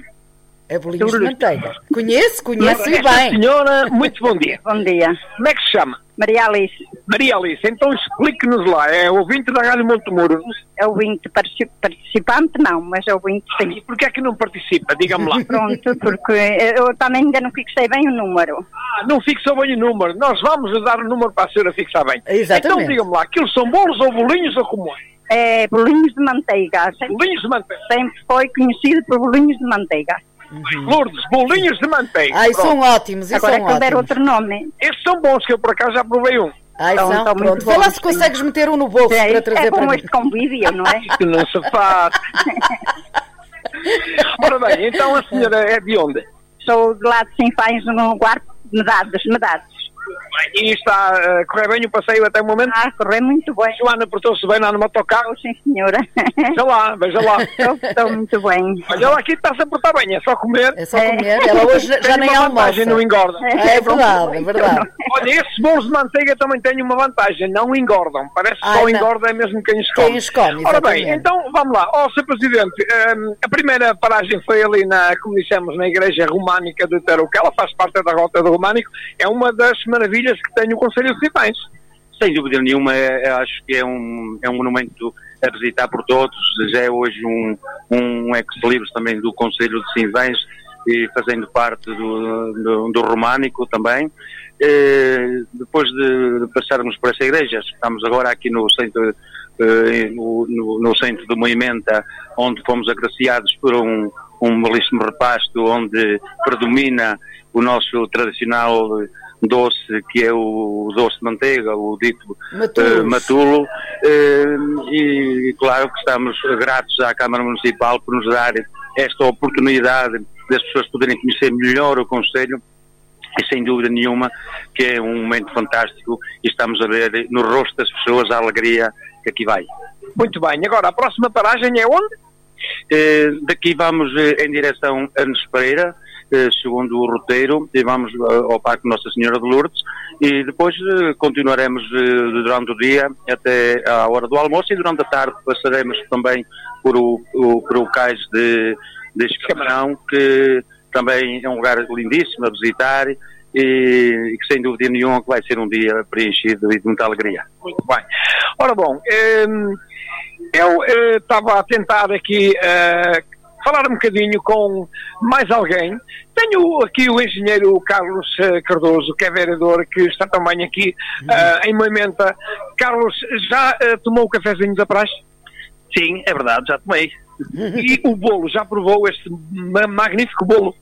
A: É bolinhos de manteiga. Conheço, conheço e bem.
F: Senhora, muito bom dia.
J: bom dia.
F: Como é que se chama?
J: Maria Alice.
F: Maria Alice, então explique-nos lá, é ouvinte da Rádio Montemuro?
J: É ouvinte, participante não, mas é ouvinte sim.
F: E porquê é que não participa, diga-me lá?
J: Pronto, porque eu também ainda não fixei bem o número.
F: Ah, não fixou bem o número, nós vamos dar o número para a senhora fixar bem.
A: Exatamente.
F: Então diga-me lá, aquilo são bolos ou bolinhos ou como
J: é? É, bolinhos de manteiga.
F: Sempre, bolinhos de manteiga?
J: Sempre foi conhecido por bolinhos de manteiga.
F: Uhum. Lourdes, bolinhos de manteiga.
A: Ai, são ótimos.
J: Agora
A: são é que
J: der outro nome.
F: Esses são bons, que eu por acaso já provei um.
A: Ai, então, são, pronto. Vê lá se consegues meter um no bolso é, para trazer
J: é
A: para
J: mim. este convívio, não é?
F: Isto não se faz. Ora bem, então a senhora é de onde?
J: Sou de lá de Sinfães, no Guarpo, Medados, Medados.
F: E está a correr bem o passeio até o momento?
J: Ah, correr muito bem.
F: Joana portou-se bem lá no autocarro?
J: Sim, senhora.
F: Veja lá, veja lá.
J: Estou, muito bem.
F: Olha lá aqui está-se a portar bem, é só comer.
A: É só comer, é. ela hoje já nem almoça.
F: não engorda.
A: É, é verdade, é verdade.
F: Olha, esses bolos de manteiga também têm uma vantagem, não engordam. Parece que só engorda é mesmo quem os come.
A: Quem os come,
F: Ora bem, então vamos lá. Ó, oh, Sr. Presidente, um, a primeira paragem foi ali na, como dissemos, na Igreja Românica de Tarouca. Ela faz parte da Rota do Românico. É uma das maravilhas que tem o Conselho de Sinfãs.
I: Sem dúvida nenhuma, é, é, acho que é um, é um monumento a visitar por todos. Já é hoje um, um ex-libris também do Conselho de Sinfãs e fazendo parte do, do, do românico também. Eh, depois de passarmos por essa igreja, estamos agora aqui no centro, eh, no, no, centro do Moimenta, onde fomos agraciados por um, um belíssimo repasto onde predomina o nosso tradicional doce, que é o doce de manteiga, o dito uh, matulo, uh, e claro que estamos gratos à Câmara Municipal por nos dar esta oportunidade das pessoas poderem conhecer melhor o Conselho e sem dúvida nenhuma que é um momento fantástico e estamos a ver no rosto das pessoas a alegria que aqui vai.
F: Muito bem, agora a próxima paragem é onde?
I: Eh, daqui vamos em direção a eh, segundo o roteiro, e vamos eh, ao Parque Nossa Senhora de Lourdes e depois eh, continuaremos eh, durante o dia até à hora do almoço e durante a tarde passaremos também por o, o por o cais de, de Escamarão, que também é um lugar lindíssimo a visitar e, que sem dúvida nenhuma vai ser um dia preenchido e de muita alegria.
F: Muito bem. Ora bom, hum, eu eh, estava a tentar aqui falar um bocadinho com mais alguém. Tenho aqui o engenheiro Carlos uh, Cardoso, que é vereador, que está também aqui uh, em Moimenta. Carlos, já tomou o cafezinho da praxe?
K: Sim, é verdade, já tomei.
F: E o bolo, já provou este magnífico bolo?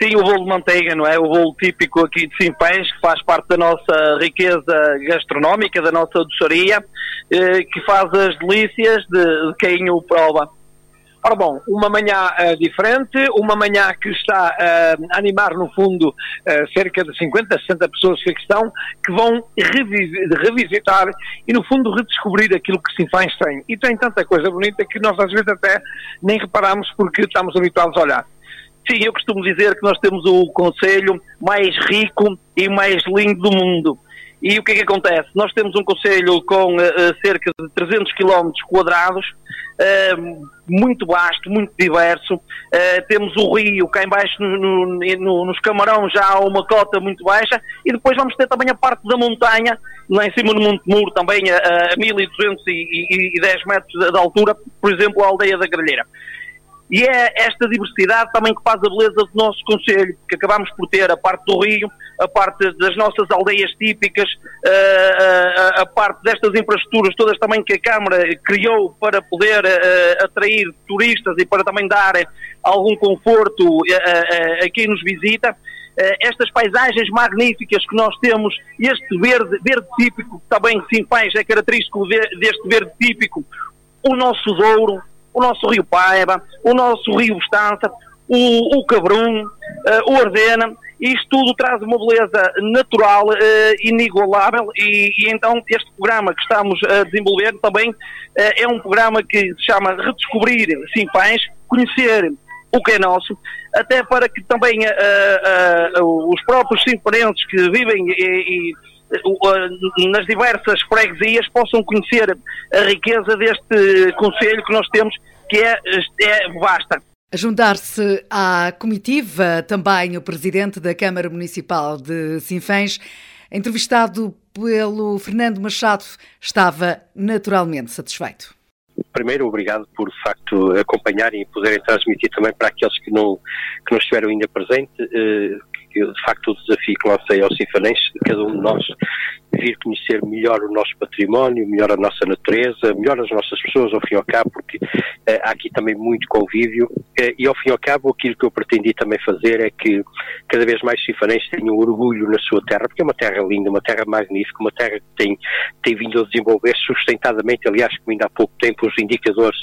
K: Sim, o bolo de manteiga, não é? O bolo típico aqui de Simpães, que faz parte da nossa riqueza gastronómica, da nossa doçaria, eh, que faz as delícias de, de quem o prova.
F: Ora bom, uma manhã uh, diferente, uma manhã que está uh, a animar, no fundo, uh, cerca de 50, 60 pessoas que aqui estão, que vão revisitar e, no fundo, redescobrir aquilo que Sinfãs tem. E tem tanta coisa bonita que nós, às vezes, até nem reparamos porque estamos habituados a olhar.
K: Sim, eu costumo dizer que nós temos o conselho mais rico e mais lindo do mundo. E o que é que acontece? Nós temos um conselho com uh, cerca de 300 km quadrados, uh, muito vasto, muito diverso. Temos o rio cá embaixo no, no, nos Camarões já há uma cota muito baixa e depois vamos ter também a parte da montanha, lá em cima do Monte Muro, também a, a 1210 metros de altura, por exemplo, a aldeia da Grelheira. E é esta diversidade também que faz a beleza do nosso Conselho, que acabamos por ter a parte do Rio, a parte das nossas aldeias típicas, a, a, a parte destas infraestruturas todas também que a Câmara criou para poder atrair turistas e para também dar algum conforto a, quem nos visita. Estas paisagens magníficas que nós temos, este verde, verde típico, que também se faz, é característico deste verde típico, o nosso Douro, o nosso Rio Paiva, o nosso Rio Estança, o, o Cabrum, uh, o Ardena, isto tudo traz uma beleza natural, uh, inigualável, e, e, então este programa que estamos a desenvolver também uh, é um programa que se chama Redescobrir Simpães, conhecer o que é nosso, até para que também os próprios simpanenses que vivem e, e nas diversas freguesias possam conhecer a riqueza deste Conselho que nós temos, que é, é vasta.
A: A juntar-se à comitiva também o Presidente da Câmara Municipal de Sinfãs, entrevistado pelo Fernando Machado, estava naturalmente satisfeito.
C: Primeiro, obrigado por, de facto, acompanharem e poderem transmitir também para aqueles que não, que não estiveram ainda presentes, de facto, o desafio que lancei aos sinfanenses, de cada um de nós vir conhecer melhor o nosso património, melhor a nossa natureza, melhor as nossas pessoas, ao fim e ao cabo, porque eh, há aqui também muito convívio. Eh, e, ao fim e ao cabo, aquilo que eu pretendi também fazer é que cada vez mais sinfanenses tenham orgulho na sua terra, porque é uma terra linda, uma terra magnífica, uma terra que tem, tem vindo a desenvolver sustentadamente, aliás, como ainda há pouco tempo os indicadores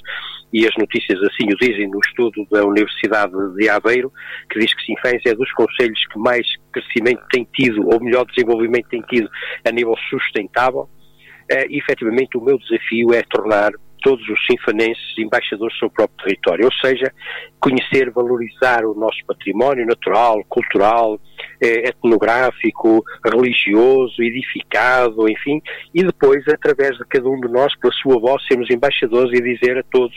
C: e as notícias assim o dizem no estudo da Universidade de Aveiro, que diz que Sinfãs é dos conselhos que mais crescimento tem tido, ou melhor desenvolvimento tem tido a nível sustentável. Uh, e, efetivamente, o meu desafio é tornar todos os sinfanenses embaixadores do seu próprio território, ou seja, conhecer, valorizar o nosso património natural, cultural, eh, etnográfico, religioso, edificado, enfim, e depois, através de cada um de nós, pela sua voz, sermos embaixadores e dizer a todos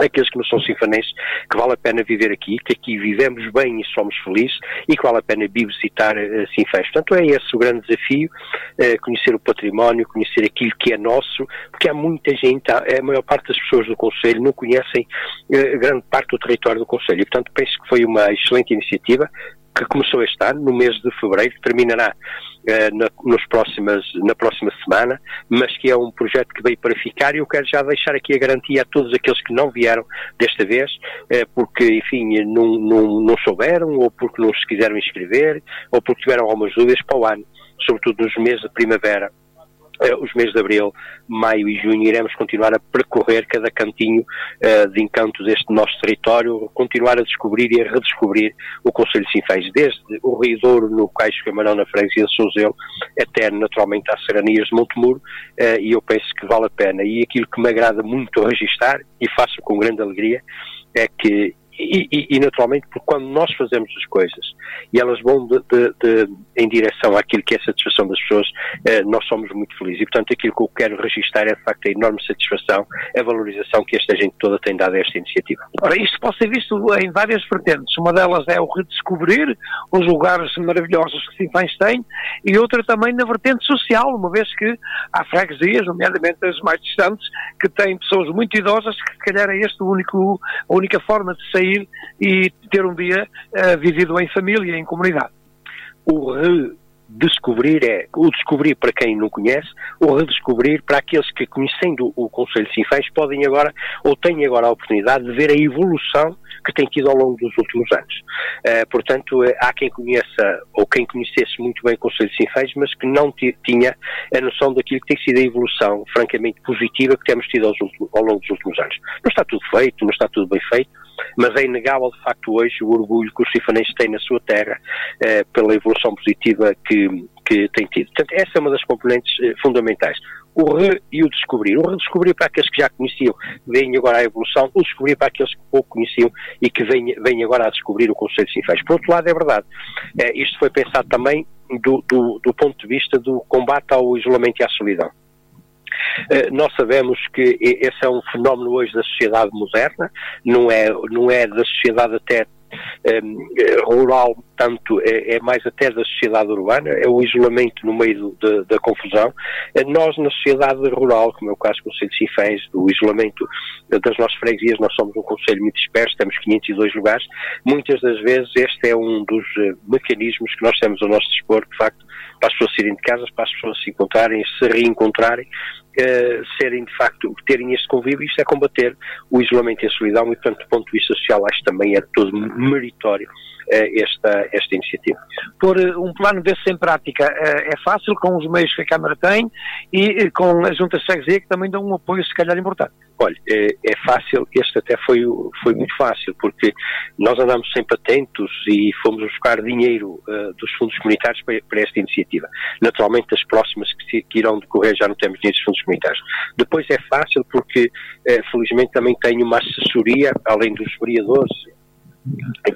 C: aqueles que não são sinfanenses, que vale a pena viver aqui, que aqui vivemos bem e somos felizes e que vale a pena visitar uh, Sinfãs. Portanto, é esse o grande desafio, uh, conhecer o património, conhecer aquilo que é nosso, porque há muita gente, há, a maior parte das pessoas do Conselho não conhecem uh, grande parte do território do Conselho e, portanto, penso que foi uma excelente iniciativa que começou este ano, no mês de fevereiro, terminará eh, na, nos próximas, na próxima semana, mas que é um projeto que veio para ficar e eu quero já deixar aqui a garantia a todos aqueles que não vieram desta vez, eh, porque, enfim, não, não, não souberam, ou porque não se quiseram inscrever, ou porque tiveram algumas dúvidas para o ano, sobretudo nos meses de primavera os meses de abril, maio e junho, iremos continuar a percorrer cada cantinho uh, de encanto deste nosso território, continuar a descobrir e a redescobrir o Conselho de Sinfãs, desde o Rio Douro, no Caixo Camarão, na freguesia de Souzelo, até naturalmente às Serranias de Montemuro, uh, e eu penso que vale a pena. E aquilo que me agrada muito registar, e faço com grande alegria, é que e, e, e, naturalmente, porque quando nós fazemos as coisas e elas vão de, de, de, em direção àquilo que é a satisfação das pessoas, eh, nós somos muito felizes. E, portanto, aquilo que eu quero registrar é, de facto, a enorme satisfação, a valorização que esta gente toda tem dado a esta iniciativa.
F: Ora, isto pode ser visto em várias vertentes. Uma delas é o redescobrir os lugares maravilhosos que Sinfãs tem e outra também na vertente social, uma vez que há freguesias, nomeadamente as mais distantes, que têm pessoas muito idosas que, se calhar, é único, a única forma de sair sair e ter um dia uh, vivido em família, em comunidade.
C: O redescobrir é, o descobrir para quem não conhece, o redescobrir para aqueles que, conhecendo o Conselho de Sinfãs, podem agora, ou têm agora a oportunidade de ver a evolução que tem tido ao longo dos últimos anos. Uh, portanto, uh, há quem conheça, ou quem conhecesse muito bem o Conselho de Sinfãs, mas que não tinha a noção daquilo que tem sido a evolução francamente positiva que temos tido ao longo dos últimos anos. Não está tudo feito, não está tudo bem feito, mas é inegável de facto hoje o orgulho que os cifanenses têm na sua terra eh, pela evolução positiva que, que tem tido. Portanto, essa é uma das componentes eh, fundamentais. O re e o descobrir. O redescobrir para aqueles que já conheciam, vêm agora à evolução, o descobrir para aqueles que pouco conheciam e que vêm, vêm agora a descobrir o conceito de Sinfãs. Por outro lado, é verdade, eh, isto foi pensado também do, do, do ponto de vista do combate ao isolamento e à solidão. Eh, nós sabemos que esse é um fenómeno hoje da sociedade moderna, não é, não é da sociedade até um, eh, rural, tanto é, é, mais até da sociedade urbana, é o isolamento no meio do, da confusão. Eh, nós, na sociedade rural, como é o caso do Conselho de Sinfãs, do isolamento das nossas freguesias, nós somos um Conselho muito disperso, temos 502 lugares, muitas das vezes este é um dos mecanismos que nós temos ao nosso dispor, de facto, para as pessoas saírem de casa, para as pessoas se encontrarem, se reencontrarem, uh, serem de facto, terem este convívio, isto é combater o isolamento e a solidão e, portanto, do ponto de vista social, acho também é todo meritório uh, esta, esta iniciativa.
F: Pôr eh, um plano desse em prática é fácil com os meios que a Câmara tem e com as juntas de freguesia que também dão um apoio, se calhar, importante.
C: Olha, é, é, fácil, este até foi, foi muito fácil, porque nós andamos sempre atentos e fomos buscar dinheiro uh, dos fundos comunitários para, para, esta iniciativa. Naturalmente, as próximas que, que, irão decorrer já não temos dinheiro dos fundos comunitários. Depois é fácil porque, uh, felizmente, também tenho uma assessoria, além dos vereadores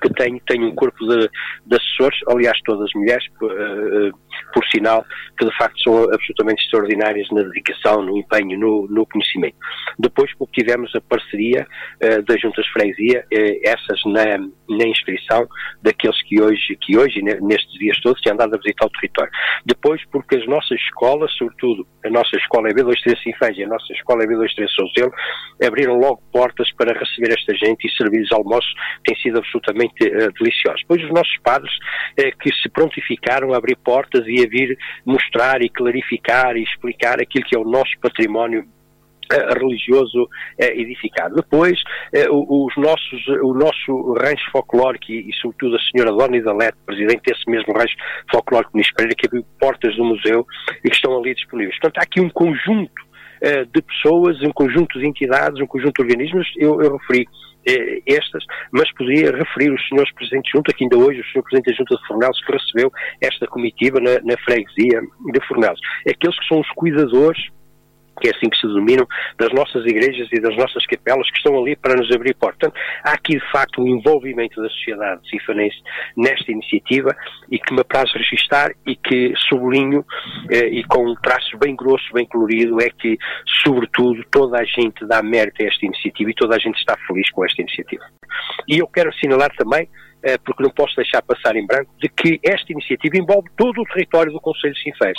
C: que tenho, tenho um corpo de, de assessores, aliás, todas mulheres, por, uh, por, sinal, que de facto são absolutamente extraordinárias na dedicação, no empenho, no, no conhecimento. Depois, porque tivemos a parceria uh, das juntas de freguesia, essas na, na inscrição daqueles que hoje, que hoje, nestes dias todos, têm andado a visitar o território. Depois, porque as nossas escolas, sobretudo a nossa escola EB23 Sinfãs e a nossa escola EB23 Souzelo, abriram logo portas para receber esta gente e servir os almoços, tem sido absolutamente uh, deliciosos. Depois os nossos padres uh, que se prontificaram a abrir portas e a vir mostrar e clarificar e explicar aquilo que é o nosso património eh, religioso edificado. Depois, os nossos, o nosso rancho folclórico e, e, sobretudo, a senhora Dona Idalete, presidente desse mesmo rancho folclórico Nis Pereira, que abriu portas do museu e que estão ali disponíveis. Portanto, há aqui um conjunto de pessoas, um conjunto de entidades, um conjunto de organismos, eu, eu referi eh, estas, mas podia referir os senhores presidentes de junta, que ainda hoje o senhor presidente da junta de Fornelos que recebeu esta comitiva na, na freguesia de Fornelos. Aqueles que são os cuidadores que é assim que se denominam, das nossas igrejas e das nossas capelas que estão ali para nos abrir porta. Portanto, há aqui de facto um envolvimento da sociedade cifanense nesta iniciativa e que me apraz registar e que sublinho eh, e com um traço bem grosso, bem colorido, é que, sobretudo, toda a gente dá mérito a esta iniciativa e toda a gente está feliz com esta iniciativa. E eu quero assinalar também eh, porque não posso deixar passar em branco, de que esta iniciativa envolve todo o território do Conselho de Sinfãs.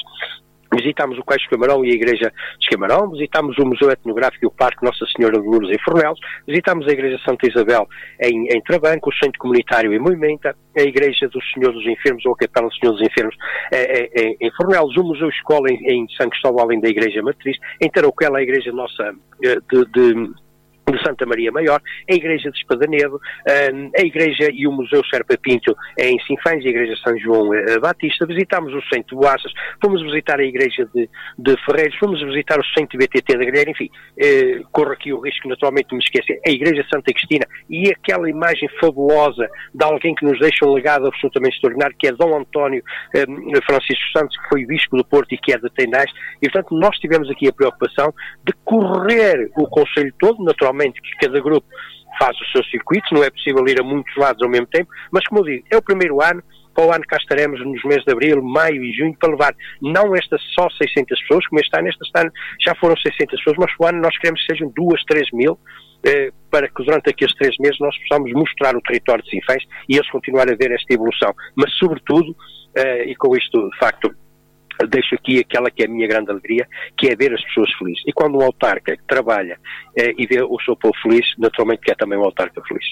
C: Visitámos o Caixo Camarão e a Igreja de Camarão, visitámos o Museu Etnográfico e o Parque Nossa Senhora de Lourdes em Fornelos, visitámos a Igreja Santa Isabel em, em Trabanco, o Centro Comunitário em Moimenta, a Igreja do Senhor dos Enfermos ou a Capela do Senhor dos Enfermos eh, eh, em, em Fornelos, o Museu Escola em, em São Cristóvão, além da Igreja Matriz, em Tarouquela, a Igreja Nossa de, de de Santa Maria Maior, a Igreja de Espadanedo, a Igreja e o Museu Serpa Pinto em Sinfães, a Igreja São João eh, Batista, visitámos o Centro de Boaças, fomos visitar a Igreja de, de Ferreiros, fomos visitar o Centro BTT da Grelha, enfim, eh, corro aqui o risco naturalmente de me esquecer, a Igreja Santa Cristina. E aquela imagem fabulosa de alguém que nos deixa um legado absolutamente extraordinário, que é Dom António eh, Francisco Santos, que foi Bispo do Porto e que é de Tendais, e portanto nós tivemos aqui a preocupação de correr o Conselho todo, naturalmente naturalmente que cada grupo faz os seus circuitos, não é possível ir a muitos lados ao mesmo tempo, mas como eu digo, é o primeiro ano, para o ano cá estaremos nos meses de abril, maio e junho para levar não estas só 600 pessoas, como este ano, este ano já foram 600 pessoas, mas para o ano nós queremos que sejam 2, 3 mil, eh, para que durante aqueles três meses nós possamos mostrar o território de Sinfãs e eles continuarem a ver esta evolução. Mas, sobretudo, eh, e com isto, de facto, deixo aqui aquela que é a minha grande alegria, que é ver as pessoas felizes. E quando um autarca trabalha eh, e vê o seu povo feliz, naturalmente quer também um autarca feliz.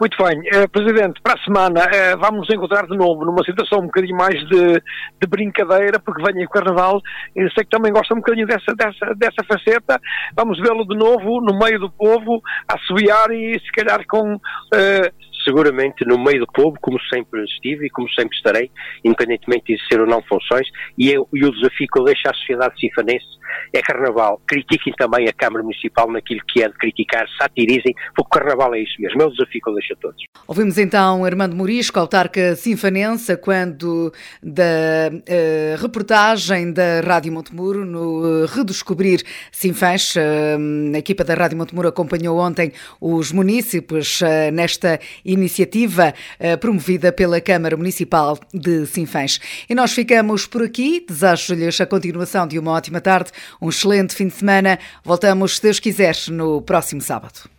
F: Muito bem. Eh, Presidente, para a semana eh, vamos nos encontrar de novo numa situação um bocadinho mais de, de brincadeira, porque vem o Carnaval, e sei que também gosta um bocadinho dessa, dessa, dessa faceta. Vamos vê-lo de novo no meio do povo, a assobiar e se calhar com eh,
C: seguramente no meio do povo, como sempre estive e como sempre estarei, independentemente de ser ou não funções, e, eu, e o desafio que eu deixo à sociedade cifanense é Carnaval. Critiquem também a Câmara Municipal naquilo que é de criticar, satirizem, porque o Carnaval é isso mesmo, é o desafio que eu deixo a todos.
A: Ouvimos então Armando Morisco, autarca sinfanense, quando da uh, reportagem da Rádio Montemuro no uh, Redescobrir Sinfãs. Uh, a equipa da Rádio Montemuro acompanhou ontem os munícipes nesta iniciativa eh, promovida pela Câmara Municipal de Sinfãs. E nós ficamos por aqui. Desejo-lhes a continuação de uma ótima tarde, um excelente fim de semana. Voltamos, se Deus quiser, no próximo sábado.